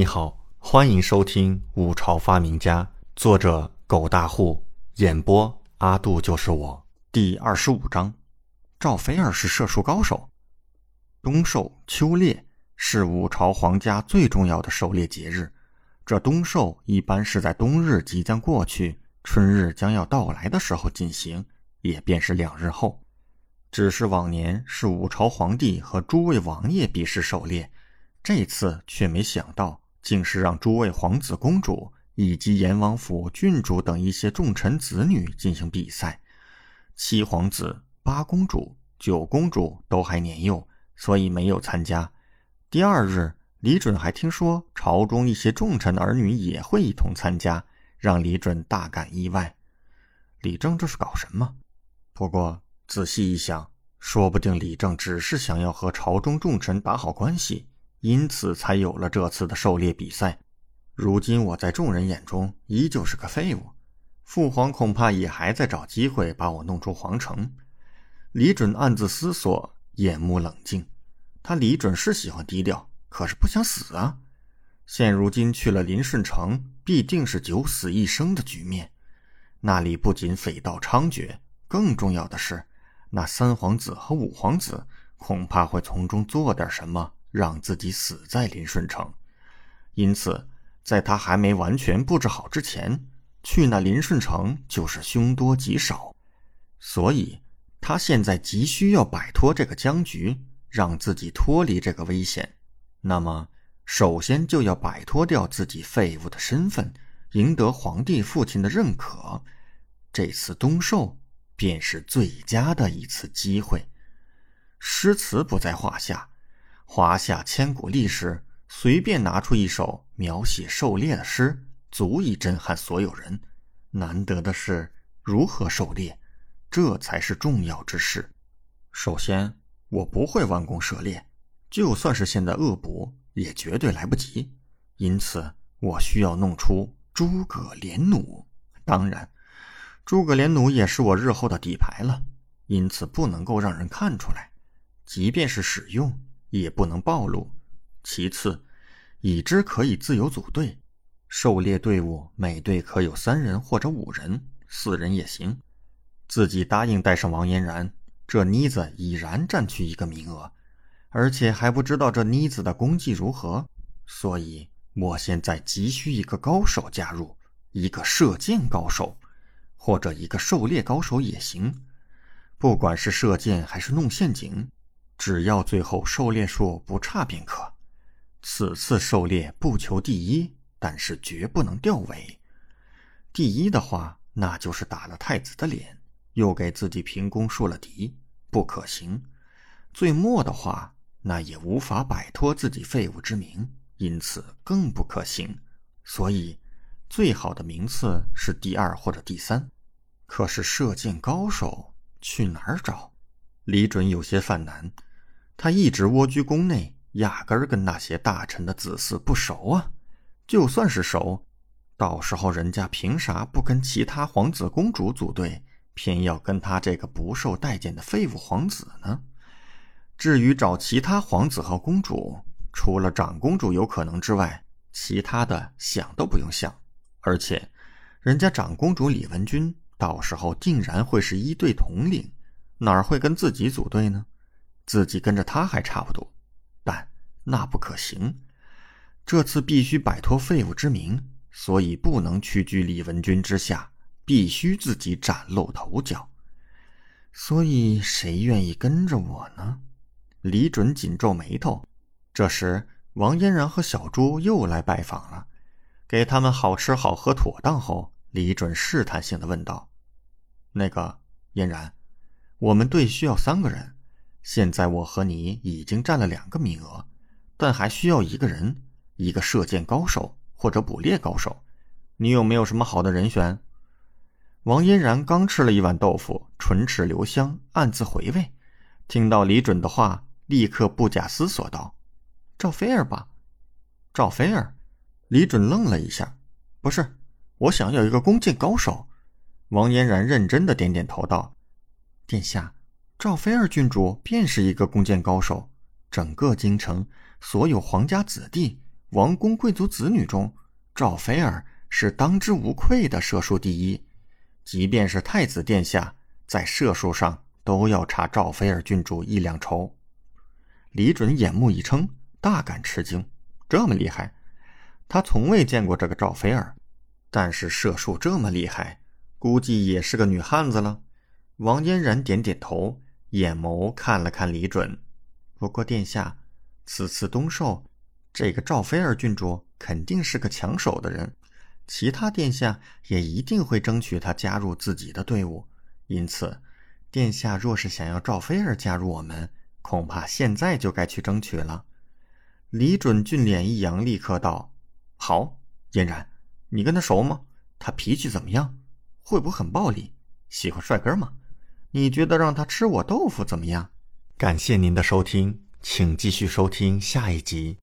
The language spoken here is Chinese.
你好，欢迎收听《五朝发明家》，作者狗大户，演播阿杜就是我。第二十五章，赵飞儿是射术高手。冬狩、秋猎是五朝皇家最重要的狩猎节日。这冬狩一般是在冬日即将过去、春日将要到来的时候进行，也便是两日后。只是往年是五朝皇帝和诸位王爷比试狩猎，这次却没想到。竟是让诸位皇子、公主以及阎王府郡主等一些重臣子女进行比赛。七皇子、八公主、九公主都还年幼，所以没有参加。第二日，李准还听说朝中一些重臣儿女也会一同参加，让李准大感意外。李正这是搞什么？不过仔细一想，说不定李正只是想要和朝中重臣打好关系。因此才有了这次的狩猎比赛。如今我在众人眼中依旧是个废物，父皇恐怕也还在找机会把我弄出皇城。李准暗自思索，眼目冷静。他李准是喜欢低调，可是不想死啊！现如今去了林顺城，必定是九死一生的局面。那里不仅匪盗猖獗，更重要的是，那三皇子和五皇子恐怕会从中做点什么。让自己死在林顺城，因此，在他还没完全布置好之前，去那林顺城就是凶多吉少。所以，他现在急需要摆脱这个僵局，让自己脱离这个危险。那么，首先就要摆脱掉自己废物的身份，赢得皇帝父亲的认可。这次冬狩便是最佳的一次机会。诗词不在话下。华夏千古历史，随便拿出一首描写狩猎的诗，足以震撼所有人。难得的是，如何狩猎，这才是重要之事。首先，我不会弯弓射猎，就算是现在恶补，也绝对来不及。因此，我需要弄出诸葛连弩。当然，诸葛连弩也是我日后的底牌了，因此不能够让人看出来。即便是使用。也不能暴露。其次，已知可以自由组队，狩猎队伍每队可有三人或者五人，四人也行。自己答应带上王嫣然，这妮子已然占据一个名额，而且还不知道这妮子的功绩如何，所以我现在急需一个高手加入，一个射箭高手，或者一个狩猎高手也行。不管是射箭还是弄陷阱。只要最后狩猎数不差便可。此次狩猎不求第一，但是绝不能掉尾。第一的话，那就是打了太子的脸，又给自己凭功树了敌，不可行。最末的话，那也无法摆脱自己废物之名，因此更不可行。所以，最好的名次是第二或者第三。可是射箭高手去哪儿找？李准有些犯难。他一直蜗居宫内，压根儿跟那些大臣的子嗣不熟啊。就算是熟，到时候人家凭啥不跟其他皇子公主组队，偏要跟他这个不受待见的废物皇子呢？至于找其他皇子和公主，除了长公主有可能之外，其他的想都不用想。而且，人家长公主李文君到时候定然会是一队统领，哪儿会跟自己组队呢？自己跟着他还差不多，但那不可行。这次必须摆脱废物之名，所以不能屈居李文君之下，必须自己崭露头角。所以谁愿意跟着我呢？李准紧皱眉头。这时，王嫣然和小朱又来拜访了。给他们好吃好喝妥当后，李准试探性的问道：“那个嫣然，我们队需要三个人。”现在我和你已经占了两个名额，但还需要一个人，一个射箭高手或者捕猎高手。你有没有什么好的人选？王嫣然刚吃了一碗豆腐，唇齿留香，暗自回味。听到李准的话，立刻不假思索道：“赵菲儿吧。”赵菲儿。李准愣了一下：“不是，我想要一个弓箭高手。”王嫣然认真的点点头道：“殿下。”赵菲儿郡主便是一个弓箭高手，整个京城所有皇家子弟，王公贵族子女中，赵菲儿是当之无愧的射术第一。即便是太子殿下，在射术上都要差赵菲儿郡主一两筹。李准眼目一撑，大感吃惊：这么厉害！他从未见过这个赵菲儿，但是射术这么厉害，估计也是个女汉子了。王嫣然点点头，眼眸看了看李准。不过殿下，此次东狩，这个赵菲儿郡主肯定是个抢手的人，其他殿下也一定会争取她加入自己的队伍。因此，殿下若是想要赵菲儿加入我们，恐怕现在就该去争取了。李准俊脸一扬，立刻道。好，嫣然，你跟他熟吗？他脾气怎么样？会不会很暴力？喜欢帅哥吗？你觉得让他吃我豆腐怎么样？感谢您的收听，请继续收听下一集。